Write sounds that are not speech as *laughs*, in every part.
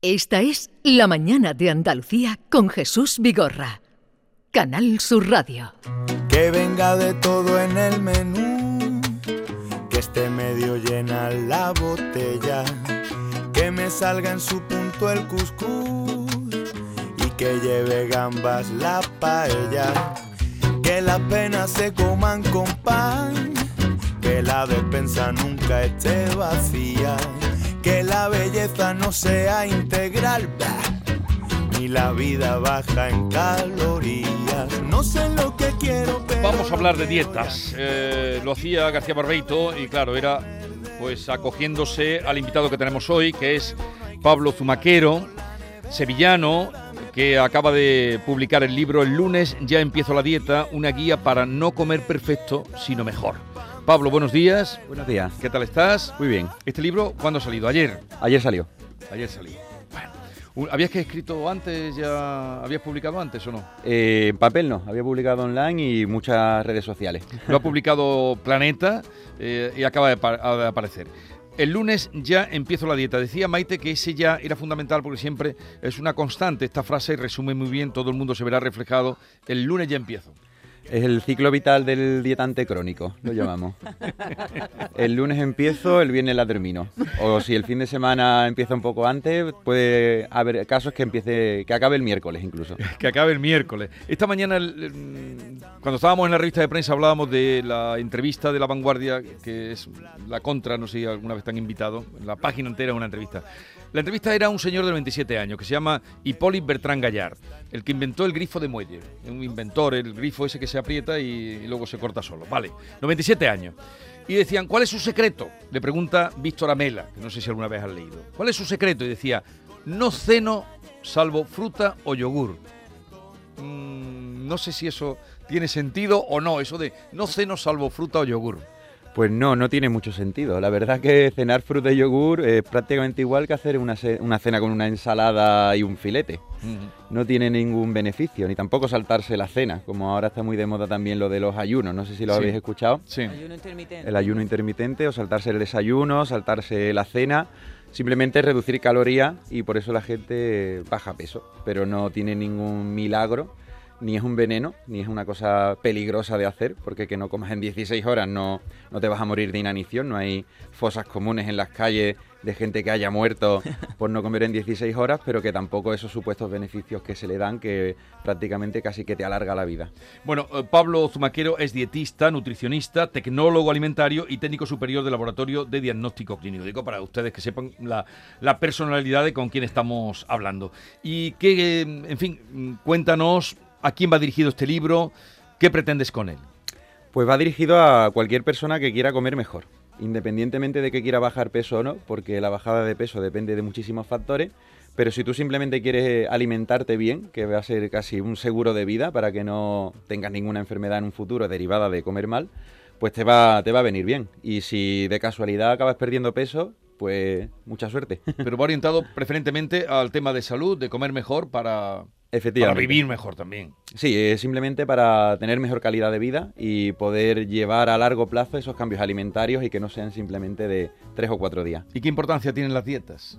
Esta es La Mañana de Andalucía con Jesús Vigorra. Canal Sur Radio. Que venga de todo en el menú, que esté medio llena la botella, que me salga en su punto el cuscús y que lleve gambas la paella, que las penas se coman con pan, que la despensa nunca esté vacía, que la belleza no sea integral. Ni la vida baja en calorías. No sé lo que quiero, pero Vamos a hablar de dietas. Eh, lo hacía García Barbeito y claro, era pues acogiéndose al invitado que tenemos hoy, que es Pablo Zumaquero, sevillano, que acaba de publicar el libro El lunes ya empiezo la dieta, una guía para no comer perfecto, sino mejor. Pablo, buenos días. Buenos días. ¿Qué tal estás? Muy bien. Este libro, ¿cuándo ha salido? Ayer. Ayer salió. Ayer salió. Bueno, ¿habías que escrito antes ya? ¿Habías publicado antes o no? Eh, en papel no, había publicado online y muchas redes sociales. Lo ha publicado Planeta eh, y acaba de, de aparecer. El lunes ya empiezo la dieta. Decía Maite que ese ya era fundamental porque siempre es una constante esta frase y resume muy bien, todo el mundo se verá reflejado. El lunes ya empiezo. Es el ciclo vital del dietante crónico, lo llamamos. El lunes empiezo, el viernes la termino. O si el fin de semana empieza un poco antes, puede haber casos que empiece, que acabe el miércoles incluso. *laughs* Que acabe el miércoles. Esta mañana, cuando estábamos en la revista de prensa, hablábamos de la entrevista de La Vanguardia, que es la contra, no sé si alguna vez te han invitado, la página entera es una entrevista. La entrevista era un señor de 27 años que se llama Hipólito Bertrand Gallard, el que inventó el grifo de muelle. Un inventor, el grifo ese que se aprieta y, luego se corta solo. Vale, 97 años. Y decían, ¿cuál es su secreto? Le pregunta Víctor Amela, que no sé si alguna vez has leído. ¿Cuál es su secreto? Y decía, no ceno salvo fruta o yogur. Mm, no sé si eso tiene sentido o no, eso de no ceno salvo fruta o yogur. Pues no, no tiene mucho sentido. La verdad que cenar fruta y yogur es prácticamente igual que hacer una, una cena con una ensalada y un filete. No tiene ningún beneficio, ni tampoco saltarse la cena, como ahora está muy de moda también lo de los ayunos. No sé si lo Sí. habéis escuchado. Sí. Ayuno intermitente. El ayuno intermitente o saltarse el desayuno, saltarse la cena. Simplemente reducir calorías y por eso la gente baja peso. Pero no tiene ningún milagro, ni es un veneno, ni es una cosa peligrosa de hacer, porque que no comas en 16 horas no, no te vas a morir de inanición. No hay fosas comunes en las calles de gente que haya muerto *laughs* por no comer en 16 horas, pero que tampoco esos supuestos beneficios que se le dan, que prácticamente casi que te alarga la vida. Bueno, eh, Pablo Zumaquero es dietista, nutricionista, tecnólogo alimentario y técnico superior del Laboratorio de Diagnóstico Clínico. Digo para ustedes que sepan la, la personalidad de con quién estamos hablando. Y que, eh, en fin, mm, cuéntanos a quién va dirigido este libro, qué pretendes con él. Pues va dirigido a cualquier persona que quiera comer mejor, independientemente de que quiera bajar peso o no, porque la bajada de peso depende de muchísimos factores, pero si tú simplemente quieres alimentarte bien, que va a ser casi un seguro de vida para que no tengas ninguna enfermedad en un futuro derivada de comer mal, pues te va, te va a venir bien. Y si de casualidad acabas perdiendo peso, pues mucha suerte. *laughs* Pero va orientado preferentemente al tema de salud, de comer mejor para, para vivir mejor también. Sí, es simplemente para tener mejor calidad de vida y poder llevar a largo plazo esos cambios alimentarios y que no sean simplemente de tres o cuatro días. ¿Y qué importancia tienen las dietas?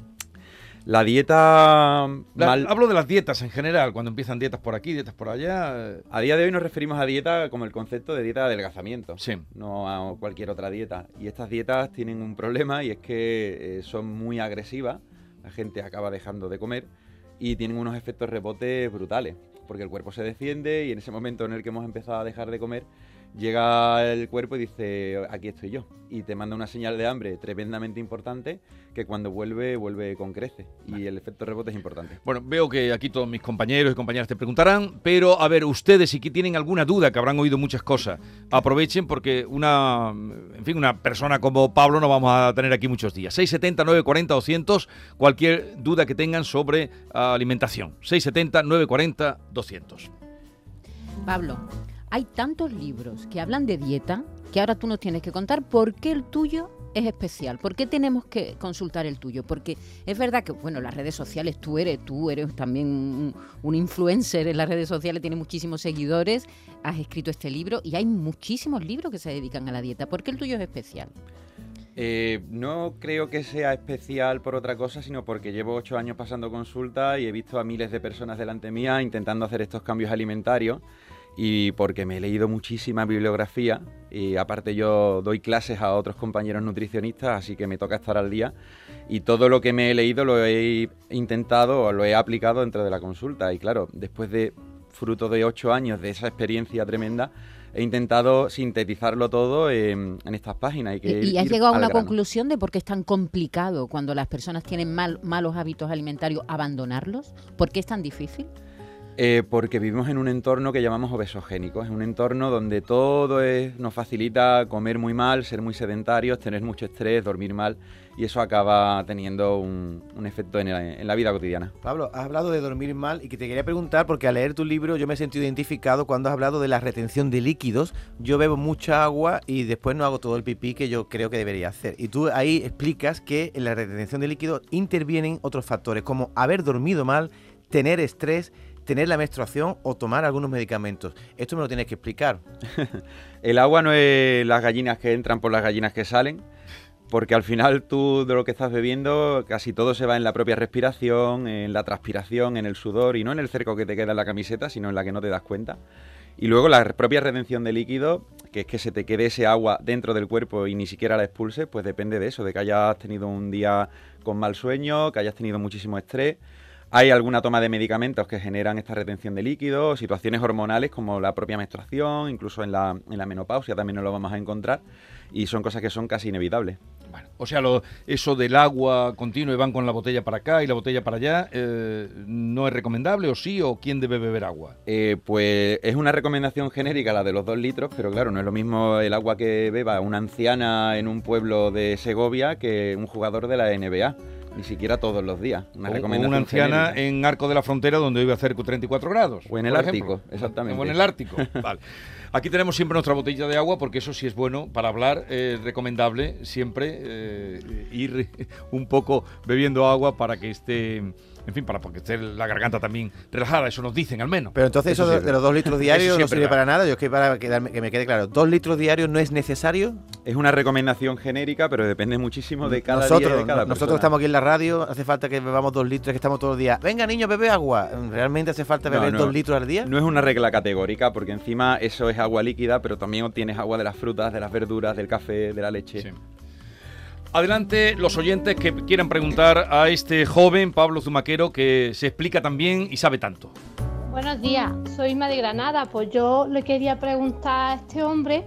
La dieta La- Hablo de las dietas en general, cuando empiezan dietas por aquí, dietas por allá. eh, A día de hoy nos referimos a dieta como el concepto de dieta de adelgazamiento, Sí. no a cualquier otra dieta. Y estas dietas tienen un problema y es que eh, son muy agresivas, la gente acaba dejando de comer y tienen unos efectos rebotes brutales, porque el cuerpo se defiende y en ese momento en el que hemos empezado a dejar de comer, llega el cuerpo y dice, aquí estoy yo. Y te manda una señal de hambre tremendamente importante que cuando vuelve, vuelve con crece. Y el efecto rebote es importante. Bueno, veo que aquí todos mis compañeros y compañeras te preguntarán, pero a ver, ustedes si que tienen alguna duda, que habrán oído muchas cosas, aprovechen porque una, en fin, una persona como Pablo no vamos a tener aquí muchos días. 670 940 200, cualquier duda que tengan sobre ah, alimentación. 670 940 200. Pablo, hay tantos libros que hablan de dieta que ahora tú nos tienes que contar por qué el tuyo es especial. ¿Por qué tenemos que consultar el tuyo? Porque es verdad que, bueno, las redes sociales, tú eres, tú eres también un, influencer en las redes sociales, tienes muchísimos seguidores, has escrito este libro y hay muchísimos libros que se dedican a la dieta. ¿Por qué el tuyo es especial? Eh, no creo que sea especial por otra cosa, sino porque llevo ocho años pasando consulta y he visto a miles de personas delante mía intentando hacer estos cambios alimentarios y porque me he leído muchísima bibliografía y aparte yo doy clases a otros compañeros nutricionistas, así que me toca estar al día y todo lo que me he leído lo he intentado lo he aplicado dentro de la consulta y claro, después de fruto de ocho años de esa experiencia tremenda, he intentado sintetizarlo todo en, estas páginas. Y, que ¿Y has llegado a una conclusión de por qué es tan complicado cuando las personas tienen malos hábitos alimentarios abandonarlos? ¿Por qué es tan difícil? Eh, porque vivimos en un entorno que llamamos obesogénico. Es un entorno donde todo nos facilita comer muy mal, ser muy sedentarios, tener mucho estrés, dormir mal y eso acaba teniendo un, efecto en la, vida cotidiana. Pablo, has hablado de dormir mal y que te quería preguntar porque al leer tu libro yo me he sentido identificado cuando has hablado de la retención de líquidos. Yo bebo mucha agua y después no hago todo el pipí que yo creo que debería hacer. Y tú ahí explicas que en la retención de líquidos intervienen otros factores como haber dormido mal, tener estrés tener la menstruación o tomar algunos medicamentos. Esto me lo tienes que explicar. *laughs* el agua no es las gallinas que entran por las gallinas que salen, porque al final tú de lo que estás bebiendo casi todo se va en la propia respiración, en la transpiración, en el sudor y no en el cerco que te queda en la camiseta, sino en la que no te das cuenta. Y luego la propia retención de líquido, que es que se te quede ese agua dentro del cuerpo y ni siquiera la expulse, pues depende de eso, de que hayas tenido un día con mal sueño, que hayas tenido muchísimo estrés hay alguna toma de medicamentos que generan esta retención de líquidos, situaciones hormonales como la propia menstruación, incluso en la, en la menopausia también nos lo vamos a encontrar, y son cosas que son casi inevitables. Bueno, o sea, lo, eso del agua continuo y van con la botella para acá y la botella para allá, eh, ¿no es recomendable o sí? ¿O quién debe beber agua? Eh, pues es una recomendación genérica la de los dos litros, pero claro, no es lo mismo el agua que beba una anciana en un pueblo de Segovia que un jugador de la NBA ni siquiera todos los días. Una o, una anciana en Arco de la Frontera donde iba a hacer 34 grados. O en el Ártico, exactamente. O en el Ártico, *laughs* vale. Aquí tenemos siempre nuestra botella de agua porque eso sí es bueno para hablar, es recomendable siempre eh, ir un poco bebiendo agua para que esté en fin, para que esté la garganta también relajada, eso nos dicen al menos. Pero entonces eso, de, los dos litros diarios no sirve para nada, yo es que para que me quede claro, ¿dos litros diarios no es necesario? Es una recomendación genérica, pero depende muchísimo de cada nosotros, día de cada Nosotros estamos aquí en la radio, hace falta que bebamos dos litros, que estamos todos los días. Venga, niño, bebe agua. ¿Realmente hace falta beber dos litros al día? No es una regla categórica, porque encima eso es agua líquida, pero también obtienes agua de las frutas, de las verduras, del café, de la leche. Adelante los oyentes que quieran preguntar a este joven Pablo Zumaquero que se explica también y sabe tanto. Buenos días, soy Isma de Granada. Pues yo le quería preguntar a este hombre.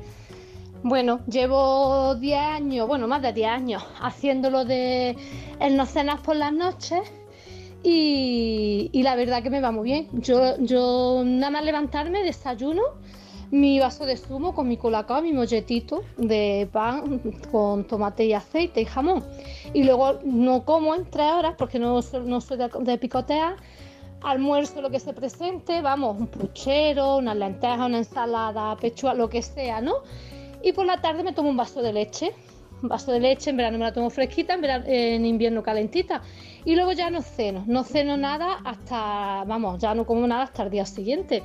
Bueno, llevo 10 años, bueno, más de 10 años haciéndolo de el no cenas por las noches y, y, la verdad que me va muy bien. Yo, yo nada más levantarme, desayuno mi vaso de zumo con mi colacao, mi molletito de pan con tomate y aceite y jamón. Y luego no como en tres horas porque no, no soy de, picotear. Almuerzo lo que se presente, vamos, un puchero, una lenteja, una ensalada, pechuga, lo que sea, ¿no? Y por la tarde me tomo un vaso de leche. Un vaso de leche, en verano me la tomo fresquita, en, en invierno calentita. Y luego ya no ceno, no ceno nada hasta, vamos, ya no como nada hasta el día siguiente.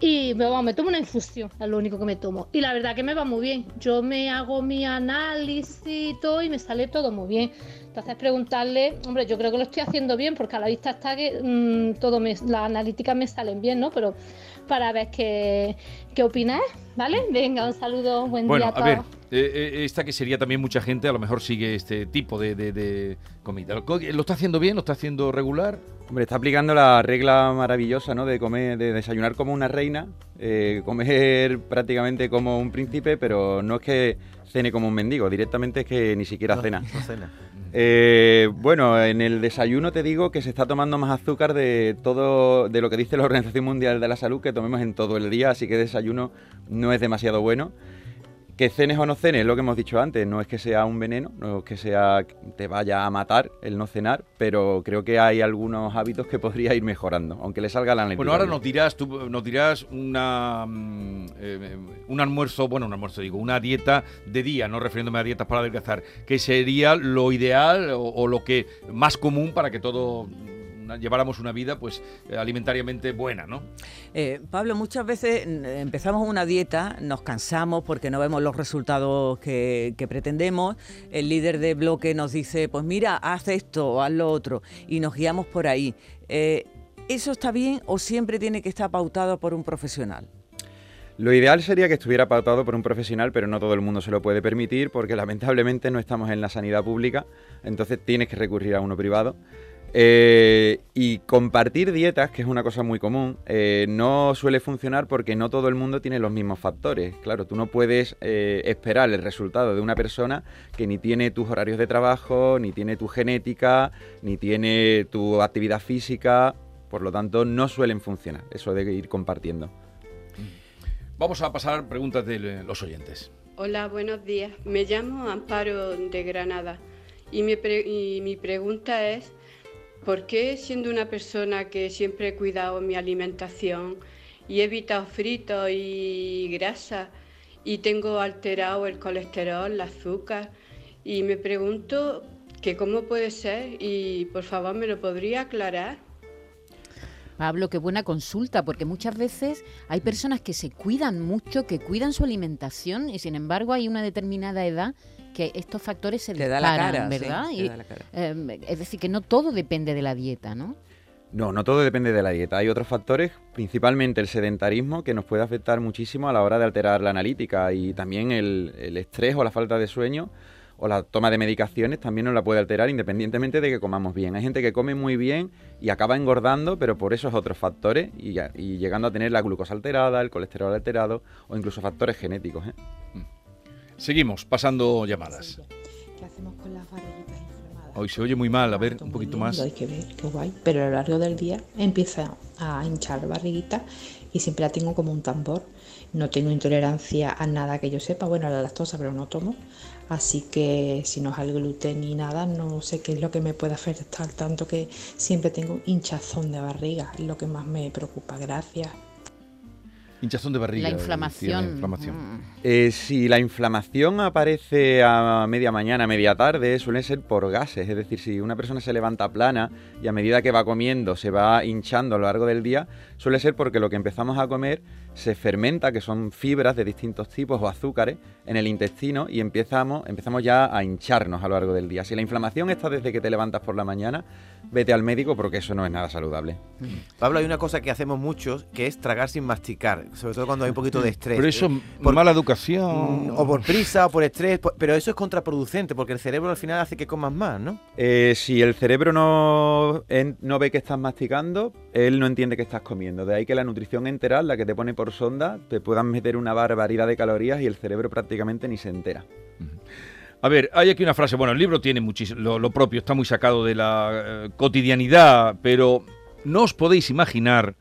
Y me, me tomo una infusión, es lo único que me tomo. Y la verdad que me va muy bien. Yo me hago mi análisis y todo y me sale todo muy bien. Entonces preguntarle, hombre, yo creo que lo estoy haciendo bien porque a la vista está que mm, todo me, las analíticas me salen bien, ¿no? Pero para ver qué, qué opinas, ¿vale? Venga, un saludo, buen día a todos. ver, eh, eh, esta que sería también mucha gente, a lo mejor sigue este tipo de, de comida. ¿Lo está haciendo bien? ¿Lo está haciendo regular? Hombre, está aplicando la regla maravillosa, ¿no? De comer, de desayunar como una reina, eh, comer prácticamente como un príncipe, pero no es que cene como un mendigo, directamente es que ni siquiera cena. Eh, bueno, en el desayuno te digo que se está tomando más azúcar de todo, de lo que dice la Organización Mundial de la Salud, que tomemos en todo el día, así que desayuno no es demasiado bueno. Que cenes o no cenes, lo que hemos dicho antes, no es que sea un veneno, no es que sea te vaya a matar el no cenar, pero creo que hay algunos hábitos que *laughs* podría ir mejorando, aunque le salga la Bueno, ahora nos dirás, tú nos dirás una mm, eh, un almuerzo, bueno, un almuerzo digo, una dieta de día, no refiriéndome a dietas para adelgazar, que sería lo ideal o, lo que más común para que todo una- lleváramos una vida pues eh, alimentariamente buena, ¿no? Eh, Pablo, muchas veces mm, empezamos una dieta, nos cansamos porque no vemos los resultados que, que pretendemos. El líder de bloque nos dice, pues mira, haz esto o haz lo otro, y nos guiamos por ahí. Eh, ¿Eso está bien o siempre tiene que estar pautado por un profesional? Lo ideal sería que estuviera pautado por un profesional, pero no todo el mundo se lo puede permitir porque lamentablemente no estamos en la sanidad pública, entonces tienes que recurrir a uno privado. Eh, y compartir dietas, que es una cosa muy común, eh, no suele funcionar porque no todo el mundo tiene los mismos factores. Claro, tú no puedes eh, esperar el resultado de una persona que ni tiene tus horarios de trabajo, ni tiene tu genética, ni tiene tu actividad física, por lo tanto no suelen funcionar eso de ir compartiendo. Vamos a pasar preguntas de los oyentes. Hola, buenos días. Me llamo Amparo de Granada y mi, pre- y mi pregunta es, ¿por qué siendo una persona que siempre he cuidado mi alimentación y he evitado fritos y grasa y tengo alterado el colesterol, el azúcar? Y me pregunto que cómo puede ser y por favor me lo podría aclarar. Pablo, qué buena consulta, porque muchas veces hay personas que se cuidan mucho, que cuidan su alimentación y sin embargo hay una determinada edad que estos factores se Te da la disparan, cara, sí, ¿verdad? te Y, da la cara. eh, es decir, que no todo depende de la dieta, ¿no? No, no todo depende de la dieta. Hay otros factores, principalmente el sedentarismo, que nos puede afectar muchísimo a la hora de alterar la analítica y también el, el estrés o la falta de sueño o la toma de medicaciones también nos la puede alterar independientemente de que comamos bien. Hay gente que come muy bien y acaba engordando, pero por esos otros factores y, ya- y llegando a tener la glucosa alterada, el colesterol alterado o incluso factores genéticos. ¿eh? Seguimos pasando llamadas. ¿Qué hacemos con las barriguitas inflamadas? Hoy se oye muy mal, a ver, un poquito más. Hay que ver, qué guay. Pero a lo largo del día empieza a hinchar la barriguita y siempre la tengo como un tambor. No tengo intolerancia a nada que yo sepa, bueno, a la lactosa, pero no tomo. Así que si no es al gluten ni nada, no sé qué es lo que me puede afectar, tanto que siempre tengo hinchazón de barriga, es lo que más me preocupa. Gracias. Hinchazón de barriga. La inflamación. la inflamación. mm. Eh, si la inflamación aparece a media mañana, media tarde, suele ser por gases. Es decir, si una persona se levanta plana y a medida que va comiendo se va hinchando a lo largo del día, suele ser porque lo que empezamos a comer se fermenta, que son fibras de distintos tipos o azúcares, en el intestino y empezamos, empezamos ya a hincharnos a lo largo del día. Si la inflamación está desde que te levantas por la mañana, vete al médico porque eso no es nada saludable. Pablo, hay una cosa que hacemos muchos que es tragar sin masticar, sobre todo cuando hay un poquito de estrés. Pero eso, Eh, por- mala educación. Mm, O por prisa o por estrés, por- pero eso es contraproducente porque el cerebro al final hace que comas más, ¿no? Eh, si el cerebro no, en- no ve que estás masticando, él no entiende que estás comiendo. De ahí que la nutrición enteral, la que te pone por sonda, te puedan meter una barbaridad de calorías y el cerebro prácticamente ni se entera. A ver, hay aquí una frase, bueno, el libro tiene muchísimo, lo, lo propio, está muy sacado de la eh, cotidianidad, pero no os podéis imaginar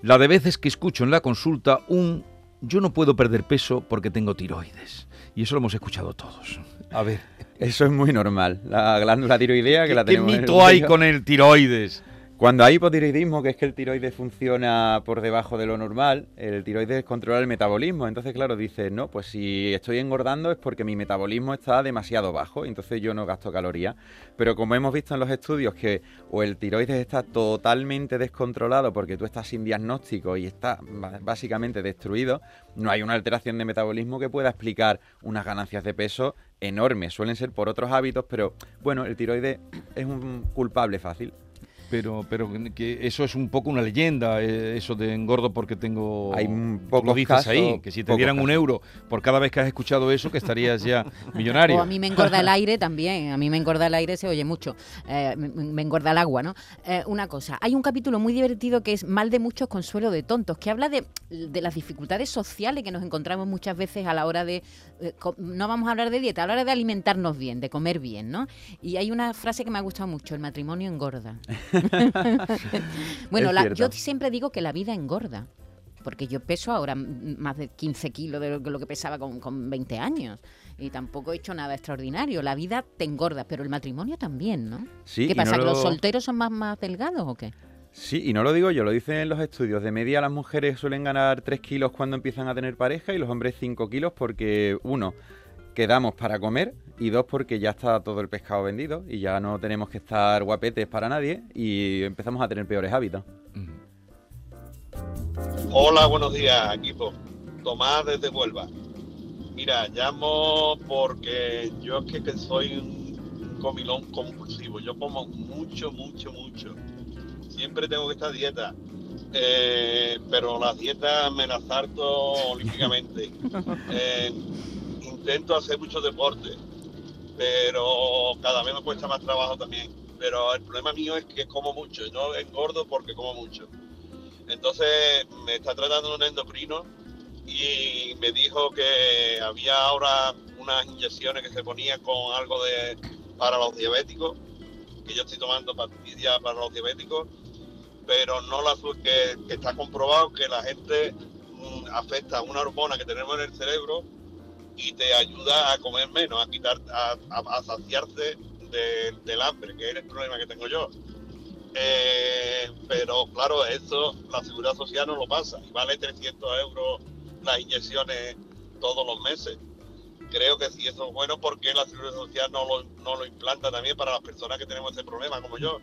la de veces que escucho en la consulta un yo no puedo perder peso porque tengo tiroides. Y eso lo hemos escuchado todos. A ver, Eso es muy normal. La glándula tiroidea que ¿qué, la qué tenemos en el mito hay cuello. con el tiroides? Cuando hay hipotiroidismo, que es que el tiroides funciona por debajo de lo normal, el tiroides controla el metabolismo. Entonces, claro, dices, no, pues si estoy engordando es porque mi metabolismo está demasiado bajo, entonces yo no gasto calorías. Pero como hemos visto en los estudios que o el tiroides está totalmente descontrolado porque tú estás sin diagnóstico y está básicamente destruido, no hay una alteración de metabolismo que pueda explicar unas ganancias de peso enormes. Suelen ser por otros hábitos, pero bueno, el tiroides es un culpable fácil. Pero, pero que eso es un poco una leyenda, eh, eso de engordo porque tengo... Hay pocos lo dices casos, ahí, que si te dieran un euro por cada vez que has escuchado eso, que estarías ya *laughs* millonario. O a mí me engorda el aire también, a mí me engorda el aire, se oye mucho, Eh, me, me engorda el agua, ¿no? Eh, una cosa, hay un capítulo muy divertido que es Mal de muchos, consuelo de tontos, que habla de, de las dificultades sociales que nos encontramos muchas veces a la hora de, eh, co- no vamos a hablar de dieta, a la hora de alimentarnos bien, de comer bien, ¿no? Y hay una frase que me ha gustado mucho, el matrimonio engorda. *laughs* *laughs* bueno, la- yo siempre digo que la vida engorda. Porque yo peso ahora más de 15 kilos de lo que, pesaba con, con 20 años. Y tampoco he hecho nada extraordinario. La vida te engorda, pero el matrimonio también, ¿no? Sí, ¿Qué pasa? no ¿Que lo- los solteros son más, más delgados o qué? Sí, y no lo digo yo, lo dicen los estudios. De media las mujeres suelen ganar 3 kilos cuando empiezan a tener pareja y los hombres 5 kilos porque, uno, quedamos para comer y dos porque ya está todo el pescado vendido y ya no tenemos que estar guapetes para nadie y empezamos a tener peores hábitos. Hola, buenos días, equipo. Tomás desde Huelva. Mira, llamo porque yo es que, que soy un comilón compulsivo. Yo como mucho, mucho, mucho. Siempre tengo que estar dieta. Eh, pero las dietas me las harto *laughs* olímpicamente. Eh, intento hacer mucho deporte, pero cada vez me cuesta más trabajo también. Pero el problema mío es que como mucho. Yo engordo porque como mucho. Entonces me está tratando un endocrino y me dijo que había ahora unas inyecciones que se ponían con algo de para los diabéticos, que yo estoy tomando para los diabéticos, pero no la que, que está comprobado que la gente mm, afecta a una hormona que tenemos en el cerebro y te ayuda a comer menos, a quitar, a, a- de- del hambre, que es el problema que tengo yo. Eh, pero claro, eso la seguridad social no lo pasa y vale 300 euros las inyecciones todos los meses. Creo que sí, eso es bueno porque la seguridad social no lo, implanta también para las personas que tenemos ese problema como yo,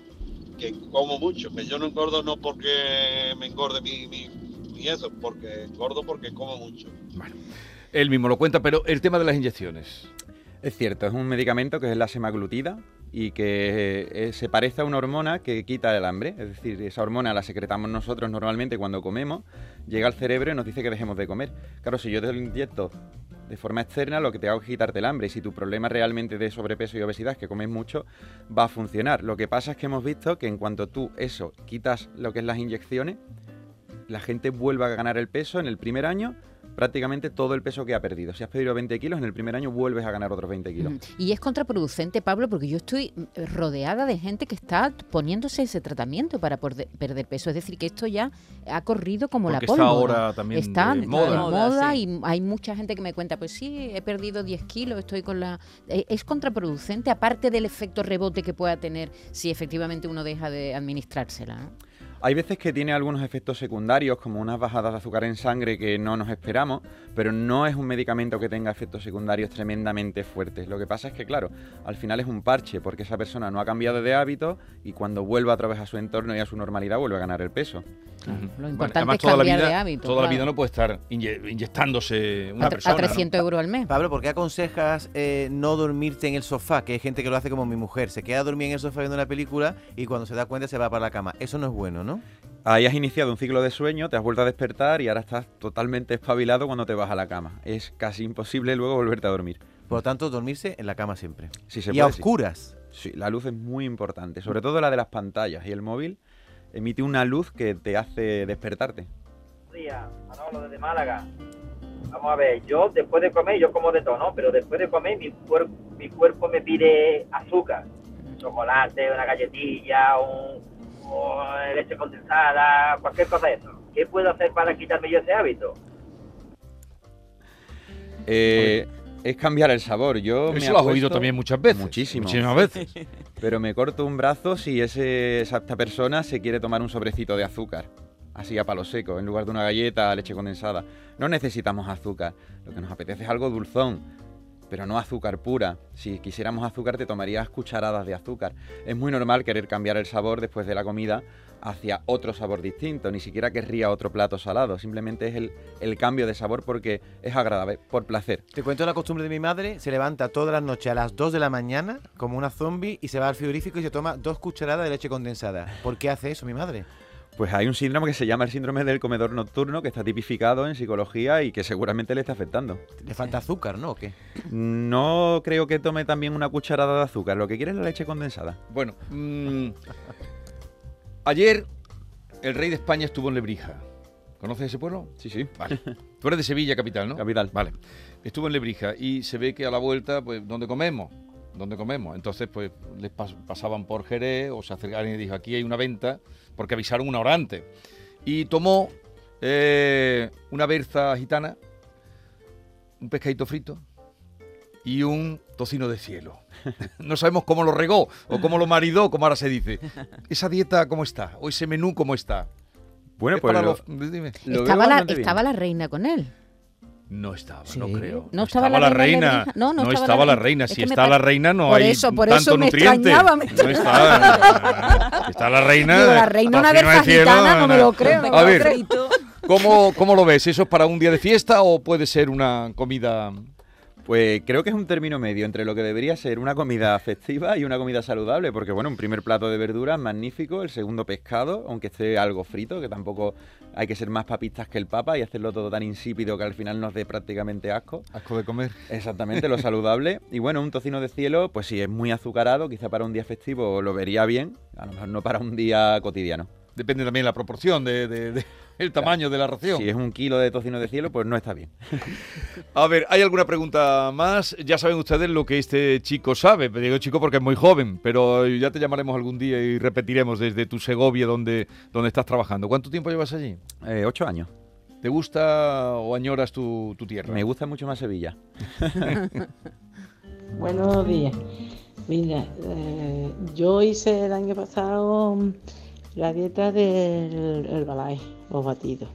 que como mucho, yo no engordo no porque me engorde mi, eso, porque engordo porque como mucho. Él mismo lo cuenta, pero el tema de las inyecciones. Es cierto, es un medicamento que es la semaglutida y que eh, se parece a una hormona que quita el hambre. Es decir, esa hormona la secretamos nosotros normalmente cuando comemos, llega al cerebro y nos dice que dejemos de comer. Claro, si yo te lo inyecto de forma externa, lo que te hago es quitarte el hambre. Y si tu problema realmente de sobrepeso y obesidad es que comes mucho, va a funcionar. Lo que pasa es que hemos visto que en cuanto tú eso quitas lo que es las inyecciones, la gente vuelve a ganar el peso en el primer año prácticamente todo el peso que ha perdido. Si has perdido 20 kilos, en el primer año vuelves a ganar otros 20 kilos. Y es contraproducente, Pablo, porque yo estoy mm, rodeada de gente que está poniéndose ese tratamiento para perder peso. Es decir, que esto ya ha corrido como Porque la está pólvora. ahora también está de de moda. moda, sí. y hay mucha gente que me cuenta, pues sí, he perdido 10 kilos, estoy con la... Eh, Es contraproducente, aparte del efecto rebote que pueda tener si efectivamente uno deja de administrársela. ¿no? Hay veces que tiene algunos efectos secundarios, como unas bajadas de azúcar en sangre que no nos esperamos, pero no es un medicamento que tenga efectos secundarios tremendamente fuertes. Lo que pasa es que, claro, al final es un parche, porque esa persona no ha cambiado de hábito y cuando vuelva otra vez a su entorno y a su normalidad vuelve a ganar el peso. Lo Bueno, importante además, es toda la cambiar vida, de hábito. Toda la vida no puede estar inye- inyectándose una a, persona. a 300 euros al mes. Pablo, ¿por qué aconsejas eh, no dormirte en el sofá? Que hay gente que lo hace como mi mujer. Se queda dormida en el sofá viendo una película y cuando se da cuenta se va para la cama. Eso no es bueno, ¿no? Ahí has iniciado un ciclo de sueño, te has vuelto a despertar y ahora estás totalmente espabilado cuando te vas a la cama. Es casi imposible luego volverte a dormir. Por lo tanto, dormirse en la cama siempre. Si se y puede, a sí. oscuras. Sí, la luz es muy importante, sobre todo la de las pantallas y el móvil emite una luz que te hace despertarte. Buenos días, Manolo desde Málaga. Vamos a ver, yo después de comer, yo como de todo, ¿no? Pero después de comer mi cuerpo me pide azúcar. Chocolate, una galletilla, un, o leche condensada, cualquier cosa de eso. ¿Qué puedo hacer para quitarme yo ese hábito? Eh, es cambiar el sabor. Yo me Eso lo has oído también muchas veces. Muchísimo. Muchísimas veces. *laughs* Pero me corto un brazo si ese, esa esta persona se quiere tomar un sobrecito de azúcar. Así a palo seco, en lugar de una galleta, leche condensada. No necesitamos azúcar. Lo que nos apetece es algo dulzón. Pero no azúcar pura. Si quisiéramos azúcar, te tomarías cucharadas de azúcar. Es muy normal querer cambiar el sabor después de la comida hacia otro sabor distinto. Ni siquiera querría otro plato salado. Simplemente es el, cambio de sabor porque es agradable, por placer. Te cuento la costumbre de mi madre, se levanta todas las noches a las 2 de la mañana como una zombie y se va al frigorífico y se toma dos cucharadas de leche condensada. ¿Por qué hace eso mi madre? Pues hay un síndrome que se llama el síndrome del comedor nocturno que está tipificado en psicología y que seguramente le está afectando. Le falta azúcar, ¿no? ¿O qué? No creo que tome también una cucharada de azúcar, lo que quiere es la leche condensada. Bueno, mm, ayer el rey de España estuvo en Lebrija. ¿Conoces ese pueblo? Sí, sí. Vale. Tú eres de Sevilla, capital, ¿no? Capital. Vale. Estuvo en Lebrija y se ve que a la vuelta, pues, ¿dónde comemos? ¿Dónde comemos? Entonces, pues, les pas- pasaban por Jerez o se acercaron y dijo, aquí hay una venta, porque avisaron una hora antes. Y tomó eh, una berza gitana, un pescadito frito y un tocino de cielo. *laughs* No sabemos cómo lo regó o cómo lo maridó, como ahora se dice. ¿Esa dieta cómo está? ¿O ese menú cómo está? Bueno, Es pues para lo- los- dime. lo Estaba, la, estaba la reina con él. No estaba, Sí. no creo. No estaba la la reina. No, no no estaba estaba la la reina. Es Si que está la reina, no Por hay eso, por tanto eso me nutriente. extrañaba, me No está. está la reina. Digo, la reina una vez gitana, no me lo creo. no me A ver. ¿cómo, ¿cómo lo ves? ¿Eso es para un día de fiesta o puede ser una comida Pues creo que es un término medio entre lo que debería ser una comida festiva y una comida saludable, porque bueno, un primer plato de verduras magnífico, el segundo pescado, aunque esté algo frito, que tampoco hay que ser más papistas que el papa y hacerlo todo tan insípido que al final nos dé prácticamente asco. asco de comer? Exactamente, lo saludable. *laughs* Y bueno, un tocino de cielo, pues si es muy azucarado, quizá para un día festivo lo vería bien, a lo mejor no para un día cotidiano. Depende también la proporción de, de- de- el tamaño de la ración. Si es un kilo de tocino de cielo, pues no está bien. A ver, ¿hay alguna pregunta más? Ya saben ustedes lo que este chico sabe. Digo chico porque es muy joven, pero ya te llamaremos algún día y repetiremos desde tu Segovia donde, donde estás trabajando. ¿Cuánto tiempo llevas allí? Eh, ocho años. ¿Te gusta o añoras tu, tu tierra? Me gusta mucho más Sevilla. *laughs* Buenos días. Mira, eh, yo hice el año pasado la dieta del Herbalife, los batidos.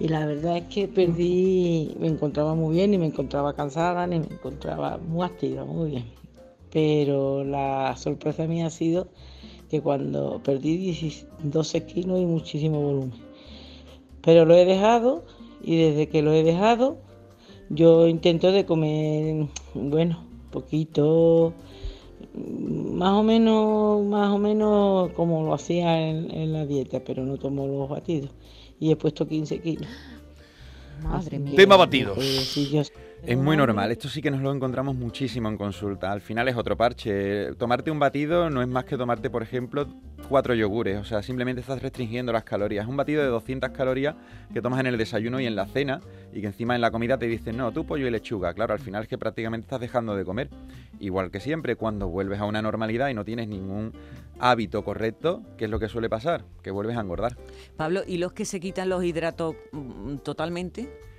Y la verdad es que perdí, me encontraba muy bien, ni me encontraba cansada, ni me encontraba muy activa, muy bien. Pero la sorpresa mía ha sido que cuando perdí 10 12 kilos y muchísimo volumen. Pero lo he dejado y desde que lo he dejado yo intento de comer, bueno, poquito, más o menos, más o menos como lo hacía en, en la dieta, pero no tomo los batidos. Y he puesto 15 kilos. Madre mía. Tema batidos. Yo- Es muy normal, esto sí que nos lo encontramos muchísimo en consulta. Al final es otro parche. Tomarte un batido no es más que tomarte, por ejemplo, cuatro yogures. O sea, simplemente estás restringiendo las calorías. Es un batido de 200 calorías que tomas en el desayuno y en la cena y que encima en la comida te dicen, no, tú pollo y lechuga. Claro, al final es que prácticamente estás dejando de comer. Igual que siempre, cuando vuelves a una normalidad y no tienes ningún hábito correcto, ¿qué es lo que suele pasar? Que vuelves a engordar. Pablo, ¿y los que se quitan los hidratos mm, totalmente?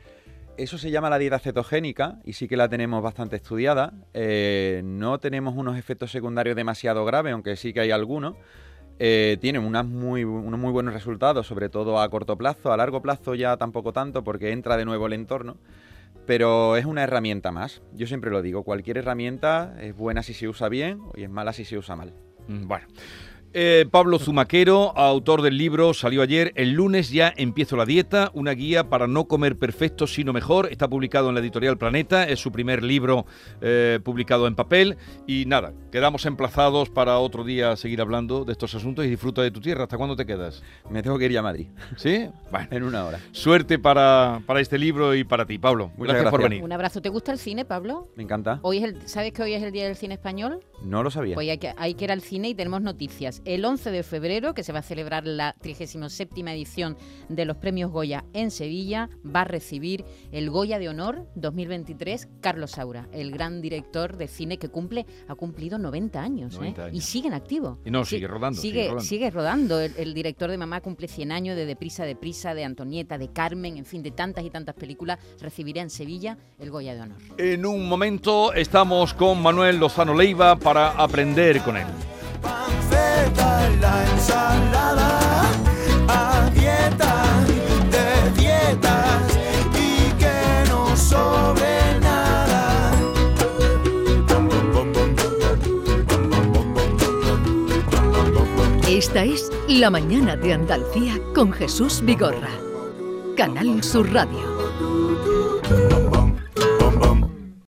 Eso se llama la dieta cetogénica y sí que la tenemos bastante estudiada. Eh, no tenemos unos efectos secundarios demasiado graves, aunque sí que hay algunos. Eh, tienen muy, unos muy buenos resultados, sobre todo a corto plazo. A largo plazo ya tampoco tanto porque entra de nuevo el entorno. Pero es una herramienta más. Yo siempre lo digo, cualquier herramienta es buena si se usa bien y es mala si se usa mal. Mm, Bueno. Eh, Pablo Zumaquero, autor del libro, salió ayer. El lunes ya empiezo la dieta, una guía para no comer perfecto, sino mejor. Está publicado en la editorial Planeta, es su primer libro eh, publicado en papel. Y nada, quedamos emplazados para otro día seguir hablando de estos asuntos y disfruta de tu tierra. ¿Hasta cuándo te quedas? Me tengo que ir ya a Madrid. ¿Sí? *laughs* Bueno, en una hora. Suerte para, para este libro y para ti, Pablo. Muchas gracias, por gracias. venir. Un abrazo. ¿Te gusta el cine, Pablo? Me encanta. Hoy es el, ¿Sabes que hoy es el Día del Cine Español? No lo sabía. Pues hay que, hay que ir al cine y tenemos noticias. El 11 de febrero, que se va a celebrar la 37 edición de los premios Goya en Sevilla, va a recibir el Goya de Honor 2023 Carlos Saura, el gran director de cine que cumple ha cumplido 90 años, ¿eh? 90 años. y sigue en activo. Y no, Sí, sigue rodando, sigue Sigue, rodando. sigue rodando. El, el director de Mamá cumple 100 años de Deprisa, Deprisa, de Antonieta, de Carmen, en fin, de tantas y tantas películas. Recibirá en Sevilla el Goya de Honor. En un momento estamos con Manuel Lozano Leiva para aprender con él. En la ensalada, a dieta de dietas y que no sobre nada. Esta es La Mañana de Andalucía con Jesús Vigorra. Canal Sur Radio.